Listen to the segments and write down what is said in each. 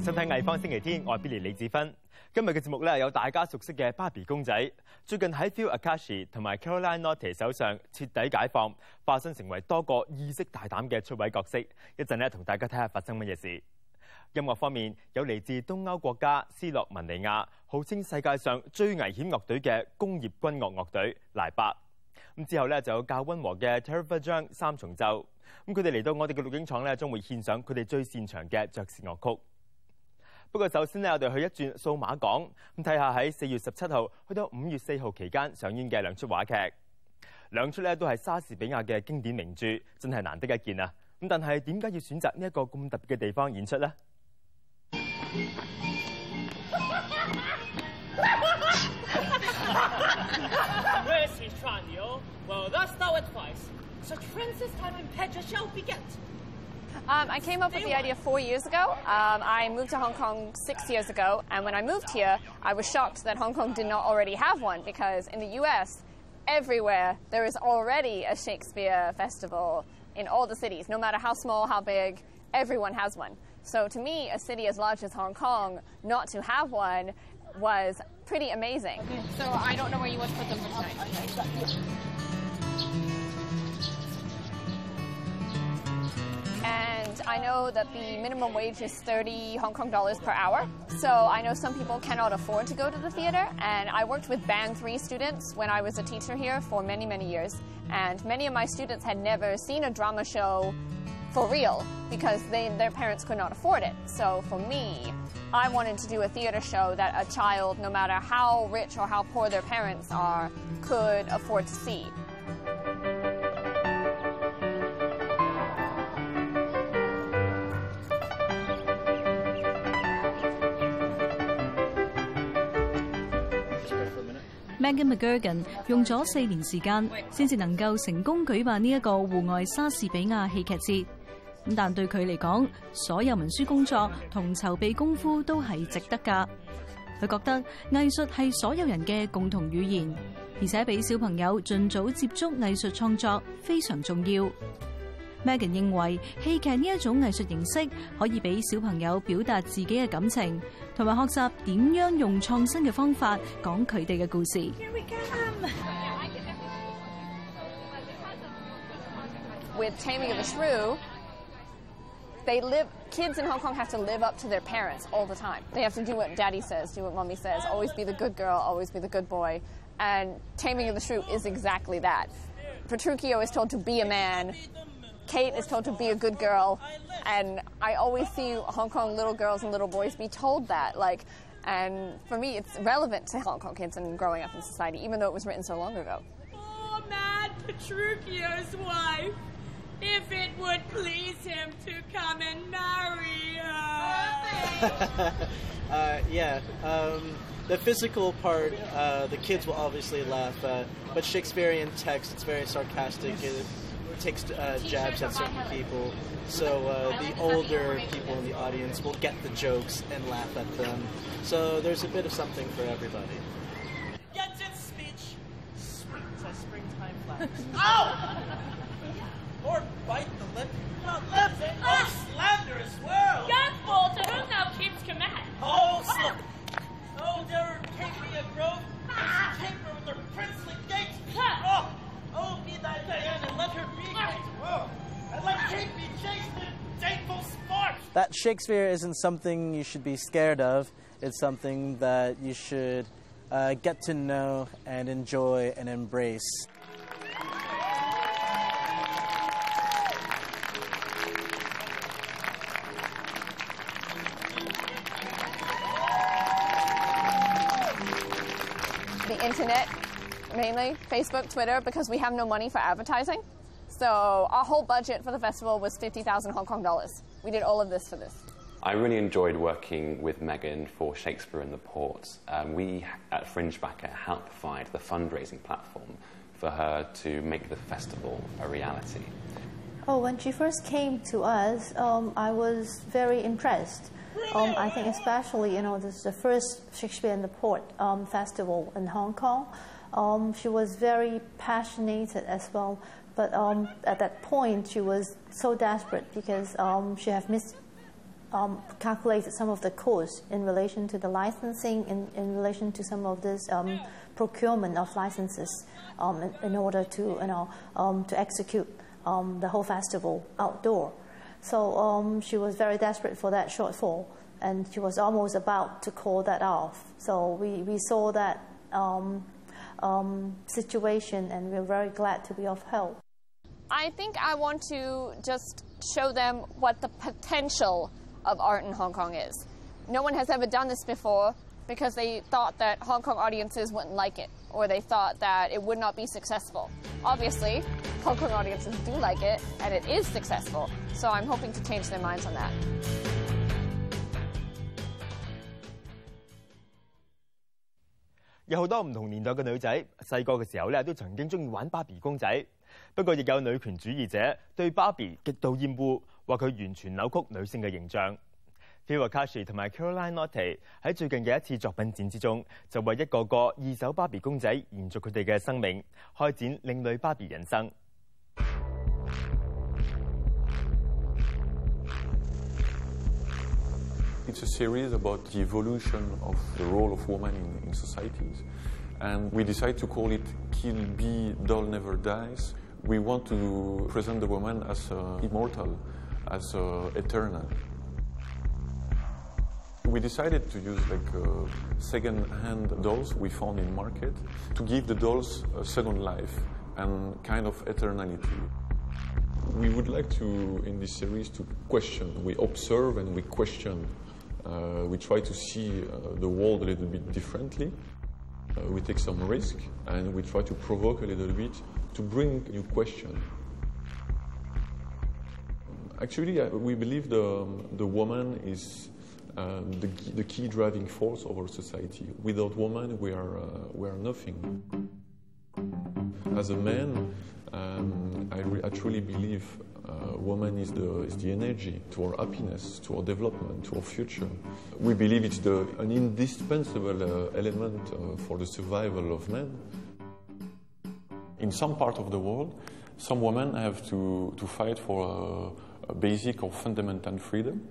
歡迎收睇《藝方星期天》，我係 Billy 李子芬。今日嘅節目咧有大家熟悉嘅芭比公仔，最近喺 Phil Akashi 同埋 Caroline Notte 手上徹底解放，化身成為多個意識大膽嘅出位角色。一陣咧同大家睇下發生乜嘢事。音樂方面有嚟自東歐國家斯洛文尼亞，號稱世界上最危險樂隊嘅工業軍樂樂隊萊伯。咁之後咧就有較溫和嘅 Terrifier 張三重奏。咁佢哋嚟到我哋嘅錄影廠咧，將會獻上佢哋最擅長嘅爵士樂曲。不過首先呢，我哋去一轉數碼港，咁睇下喺四月十七號去到五月四號期間上演嘅兩出話劇，兩出咧都係莎士比亞嘅經典名著，真係難得一見啊！咁但係點解要選擇呢一個咁特別嘅地方演出呢？Um, I came up with the idea four years ago. Um, I moved to Hong Kong six years ago, and when I moved here, I was shocked that Hong Kong did not already have one because in the US, everywhere there is already a Shakespeare festival in all the cities, no matter how small, how big, everyone has one. So to me, a city as large as Hong Kong not to have one was pretty amazing. So I don't know where you want to put them. And I know that the minimum wage is 30 Hong Kong dollars per hour. So I know some people cannot afford to go to the theater. And I worked with Band 3 students when I was a teacher here for many, many years. And many of my students had never seen a drama show for real because they, their parents could not afford it. So for me, I wanted to do a theater show that a child, no matter how rich or how poor their parents are, could afford to see.，Megan McGurgan 用咗四年時間，先至能夠成功舉辦呢一個戶外莎士比亞戲劇節。咁但對佢嚟講，所有文書工作同籌備功夫都係值得㗎。佢覺得藝術係所有人嘅共同語言，而且俾小朋友尽早接觸藝術創作非常重要。Megan 认为戏剧呢一种艺术形式可以俾小朋友表达自己嘅感情，同埋学习点样用创新嘅方法讲佢哋嘅故事。 With Taming of the Shrew, they live kids in Hong Kong have to live up to their parents all the time. They have to do what daddy says, do what mommy says, always be the good girl, always be the good boy. And Taming of the Shrew is exactly that. Petruchio is told to be a man. Kate is told to be a good girl. And I always see Hong Kong little girls and little boys be told that. Like, and for me, it's relevant to Hong Kong kids and growing up in society, even though it was written so long ago. Oh, mad Petruchio's wife. If it would please him to come and marry her. uh, yeah. Um, the physical part, uh, the kids will obviously laugh at, but Shakespearean text, it's very sarcastic. It takes uh, jabs at certain people. So uh, the older people in the audience will get the jokes and laugh at them. So there's a bit of something for everybody. Get in speech. Sweet as springtime flowers. Ow! Or bite the lip. Not lips. That Shakespeare isn't something you should be scared of. It's something that you should uh, get to know and enjoy and embrace. the internet, mainly Facebook, Twitter, because we have no money for advertising. So our whole budget for the festival was 50,000 Hong Kong dollars. We did all of this for this. I really enjoyed working with Megan for Shakespeare in the Port. Um, we at Fringebacker helped provide the fundraising platform for her to make the festival a reality. Oh, when she first came to us, um, I was very impressed. Um, I think especially, you know, this is the first Shakespeare in the Port um, festival in Hong Kong. Um, she was very passionate as well, but um, at that point she was so desperate because um, she had miscalculated um, some of the costs in relation to the licensing, in, in relation to some of this um, procurement of licenses um, in, in order to, you know, to execute the whole festival outdoor. So she was very desperate for that shortfall, and she was almost about to call that off. So we, we saw that um, situation, and we're very glad to be of help. I think I want to just show them what the potential of art in Hong Kong is. No one has ever done this before because they thought that Hong Kong audiences wouldn't like it or they thought that it would not be successful. Obviously, Hong Kong audiences do like it and it is successful, so I'm hoping to change their minds on that. 有好多唔同年代嘅女仔，細個嘅時候咧都曾經中意玩芭比公仔。不過亦有女權主義者對芭比極度厭惡，話佢完全扭曲女性嘅形象。Phil Akashi 同埋 Caroline Lotte 喺最近嘅一次作品展之中，就為一個個二手芭比公仔延續佢哋嘅生命，開展另類芭比人生。 It's a series about the evolution of the role of women in, in societies. And we decided to call it Kill Bee Doll Never Dies. We want to present the woman as uh, immortal, as uh, eternal. We decided to use like uh, second-hand dolls we found in market to give the dolls a second life and kind of eternality. We would like to, in this series, to question. We observe and we question. Uh, we try to see uh, the world a little bit differently. Uh, we take some risk and we try to provoke a little bit to bring new question. Actually, we believe the, the woman is um, the, key- the key driving force of our society. Without woman, we are, uh, we are nothing. As a man, um, I, I truly believe uh, woman is the, is the energy to our happiness, to our development, to our future. We believe it's the, an indispensable uh, element uh, for the survival of man. In some part of the world, some women have to, to fight for a, a basic or fundamental freedom.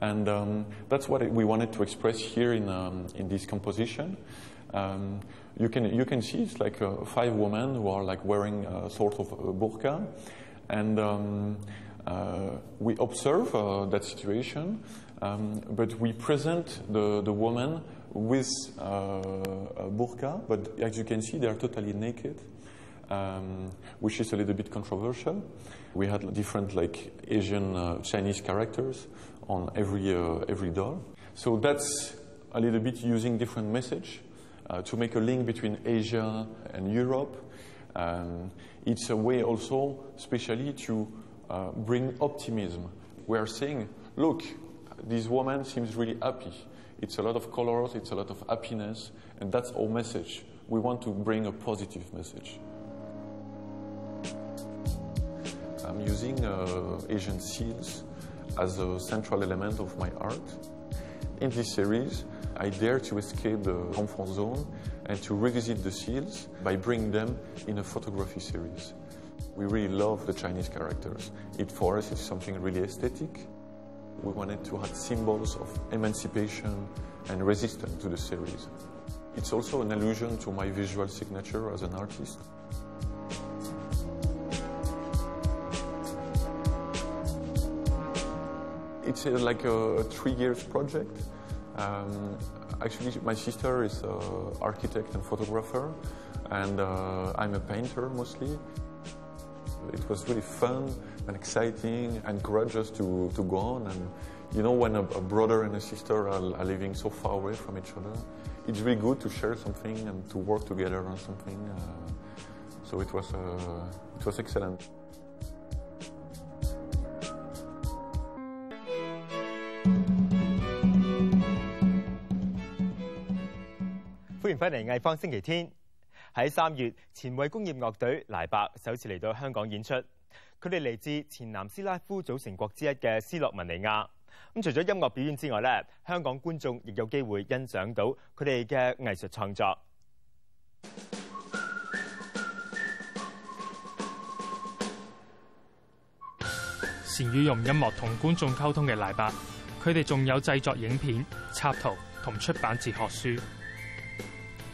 And um, that's what we wanted to express here in, um, in this composition. Um, you, can, you can see it's like uh, five women who are like wearing a sort of a burqa. And um, uh, we observe uh, that situation, um, but we present the, the woman with uh, a burqa, but as you can see, they are totally naked um, which is a little bit controversial. We had different like Asian uh, Chinese characters on every uh, every doll. So that's a little bit using different message uh, to make a link between Asia and Europe. Um, it's a way also, especially to uh, bring optimism. We are saying, look, this woman seems really happy. It's a lot of colors, it's a lot of happiness, and that's our message. We want to bring a positive message. I'm using uh, Asian seals as a central element of my art. In this series, I dare to escape the comfort zone and to revisit the seals by bringing them in a photography series. We really love the Chinese characters. It for us is something really aesthetic. We wanted to add symbols of emancipation and resistance to the series. It's also an allusion to my visual signature as an artist. It's uh, like a, three years project. Um, actually, my sister is an architect and photographer, and uh, I'm a painter mostly. It was really fun and exciting and courageous to, to go on. And you know, when a, a brother and a sister are, are living so far away from each other, it's really good to share something and to work together on something. Uh, so it was, uh, it was excellent. 迎翻嚟藝方星期天。喺三月，前衛工業樂隊黎伯首次嚟到香港演出。佢哋嚟自前南斯拉夫組成國之一嘅斯洛文尼亞。咁除咗音樂表演之外咧，香港觀眾亦有機會欣賞到佢哋嘅藝術創作。善于用音樂同觀眾溝通嘅黎伯，佢哋仲有製作影片、插圖同出版哲學書。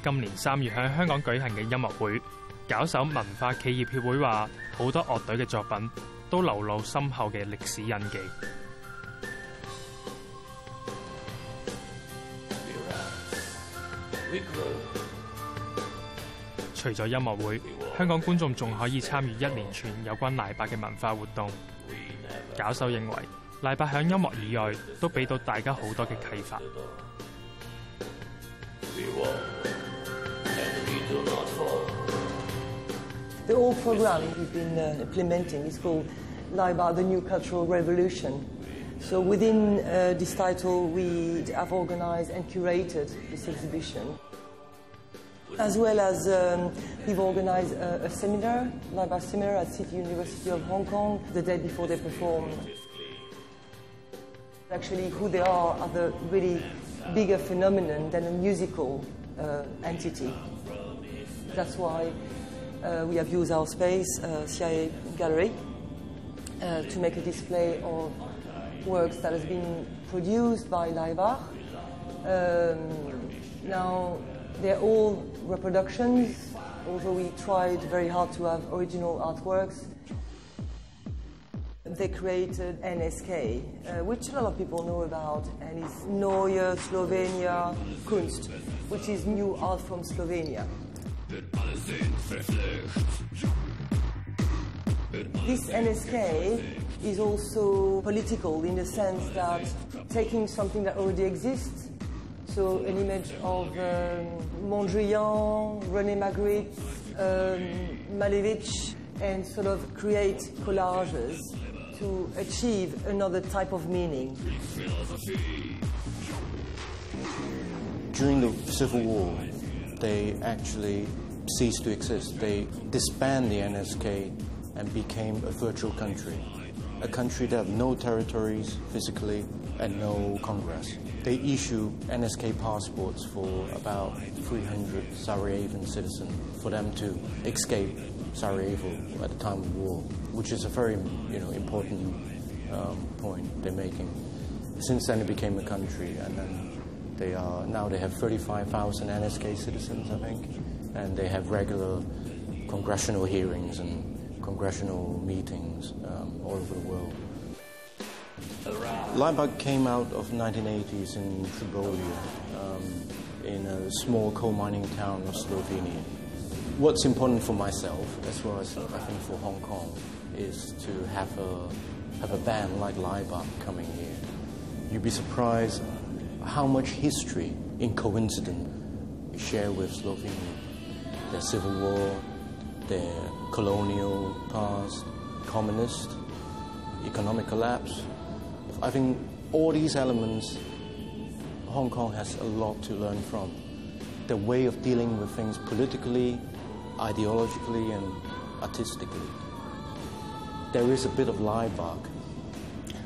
今年三月喺香港举行嘅音乐会，搞手文化企业协会话，好多乐队嘅作品都流露深厚嘅历史印记。除咗音乐会，香港观众仲可以参与一连串有關賴伯嘅文化活动。搞手認為，賴伯响音乐以外都俾到大家好多嘅启发。The old program we've been uh, implementing is called Laibach, the New Cultural Revolution. So within uh, this title, we have organized and curated this exhibition. As well as um, we've organized a, a seminar, Laibach seminar at City University of Hong Kong, the day before they perform. Actually, who they are are the really bigger phenomenon than a musical uh, entity. That's why we have used our space, uh, CIA Gallery, uh, to make a display of works that has been produced by Laibach. Um, now, they're all reproductions, although we tried very hard to have original artworks. They created NSK, uh, which a lot of people know about, and it's Neue Slovenia Kunst, which is new art from Slovenia. This NSK is also political in the sense that taking something that already exists, so an image of um, Mondrian, René Magritte, um, Malevich, and sort of create collages to achieve another type of meaning. During the Civil War, they actually ceased to exist. They disbanded the NSK and became a virtual country, a country that have no territories physically and no Congress. They issue NSK passports for about 300 Sarajevan citizens for them to escape Sarajevo at the time of war, which is a very you know, important um, point they're making. Since then, it became a country, and then they are now they have 35,000 NSK citizens, I think, and they have regular congressional hearings and congressional meetings um, all over the world. Laibach came out of 1980s in Trbovlje, um, in a small coal mining town of Slovenia. What's important for myself, as well as I think for Hong Kong, is to have a have a band like Laibach coming here. You'd be surprised how much history in coincidence share with Slovenia. Their civil war, their colonial past, communist, economic collapse. I think all these elements, Hong Kong has a lot to learn from. The way of dealing with things politically, ideologically, and artistically. There is a bit of Laibach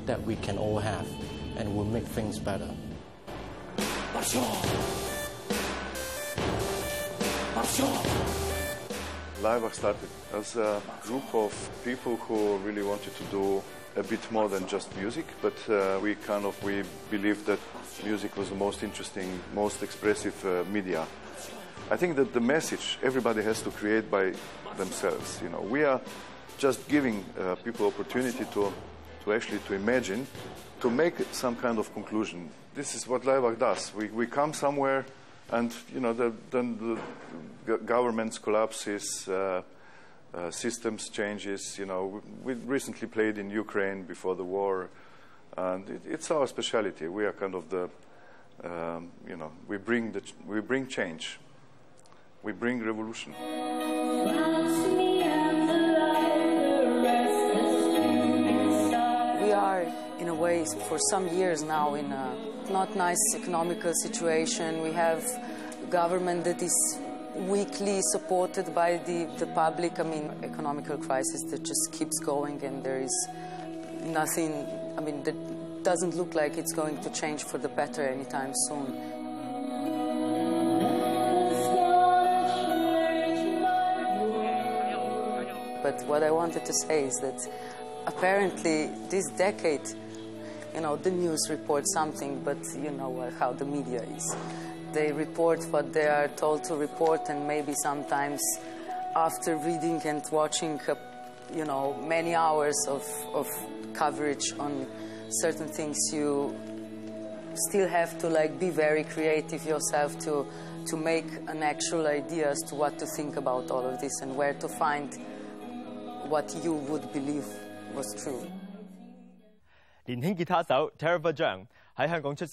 that we can all have and will make things better. Laibach started as a group of people who really wanted to do a bit more than just music, but uh, we kind of we believed that music was the most interesting, most expressive uh, media. I think that the message everybody has to create by themselves. You know, we are just giving uh, people opportunity to to actually to imagine, to make some kind of conclusion. This is what Laibach does. We we come somewhere, and you know, the, then the governments collapses. Uh, uh, systems changes. You know, we, we recently played in Ukraine before the war, and it, it's our specialty. We are kind of the, um, you know, we bring the we bring change, we bring revolution. We are, in a way, for some years now in a not nice economical situation. We have government that is weakly supported by the, the public. I mean, economical crisis that just keeps going, and there is nothing. I mean, that doesn't look like it's going to change for the better anytime soon. But what I wanted to say is that apparently this decade you know, the news reports something, but you know how the media is. They report what they are told to report, and maybe sometimes after reading and watching, uh, you know, many hours of, of coverage on certain things, you still have to like be very creative yourself to to make an actual idea as to what to think about all of this and where to find what you would believe was true. 年輕吉他手 Tara 張喺香港出世，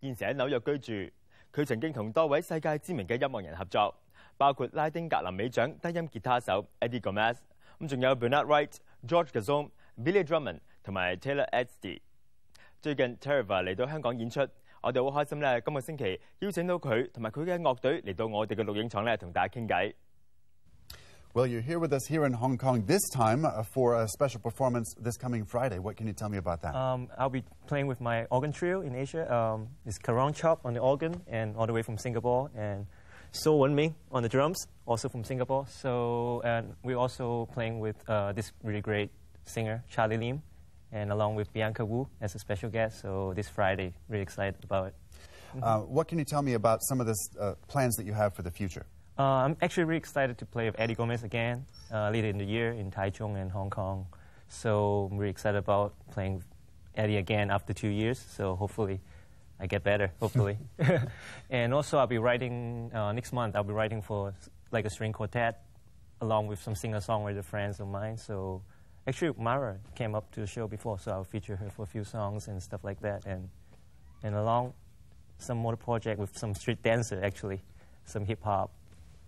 現時喺紐約居住。佢曾經同多位世界知名嘅音樂人合作，包括拉丁格林美獎低音吉他手 Eddie Gomez，咁仲有 Bernard Wright、George Gazon、Billy Drummond 同埋 Taylor Edsty。最近 Tara 嚟到香港演出，我哋好開心咧！今個星期邀請到佢同埋佢嘅樂隊嚟到我哋嘅錄影廠咧，同大家傾偈。Well, you're here with us here in Hong Kong this time uh, for a special performance this coming Friday. What can you tell me about that? Um, I'll be playing with my organ trio in Asia. Um, it's Karong Chop on the organ and all the way from Singapore, and So Wen Ming on the drums, also from Singapore. So and we're also playing with uh, this really great singer Charlie Lim, and along with Bianca Wu as a special guest. So this Friday, really excited about it. Uh, what can you tell me about some of the uh, plans that you have for the future? Uh, I'm actually really excited to play with Eddie Gomez again uh, later in the year in Taichung and Hong Kong. So I'm really excited about playing with Eddie again after two years. So hopefully I get better, hopefully. and also I'll be writing, uh, next month I'll be writing for like a string quartet along with some singer-songwriter friends of mine. So actually Mara came up to the show before, so I'll feature her for a few songs and stuff like that. And, and along some more project with some street dancer actually, some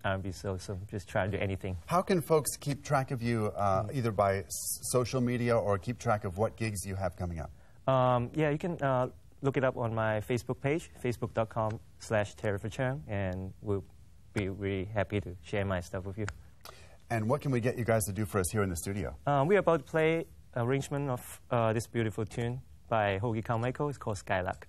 hip-hop. R&B, so, so just try to do anything. How can folks keep track of you uh, either by s- social media or keep track of what gigs you have coming up? Um, yeah, you can uh, look it up on my Facebook page, facebook.com slash Chang, and we'll be really happy to share my stuff with you. And what can we get you guys to do for us here in the studio? Um, we're about to play arrangement of uh, this beautiful tune by Hoagy Carmichael. It's called Skylark.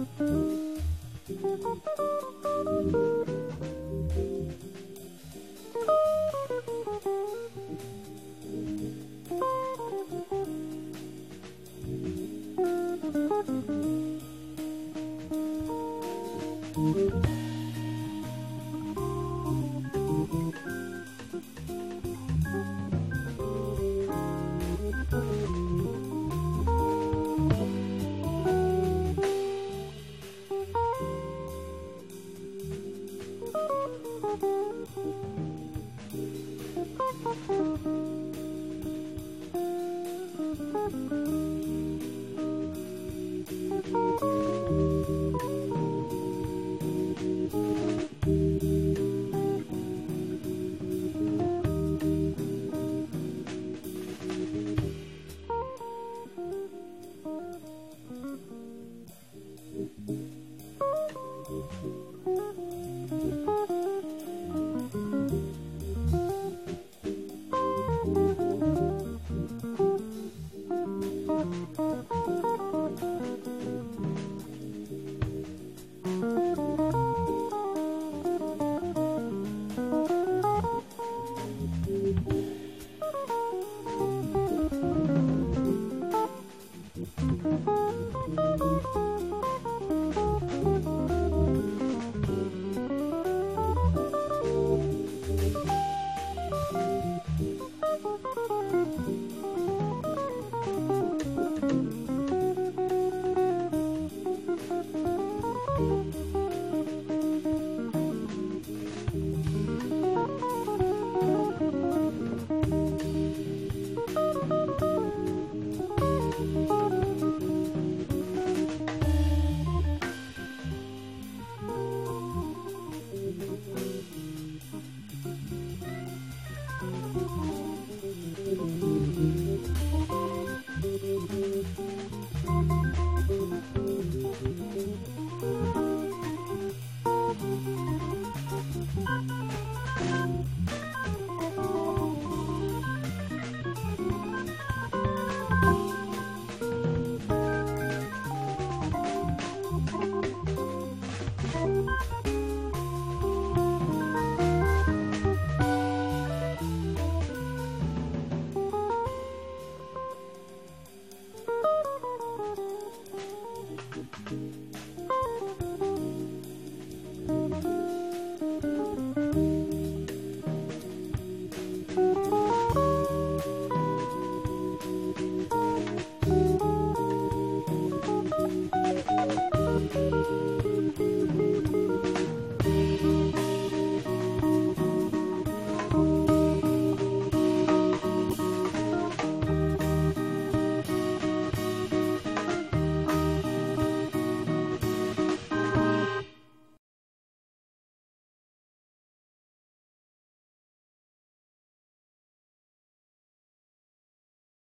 Thank you.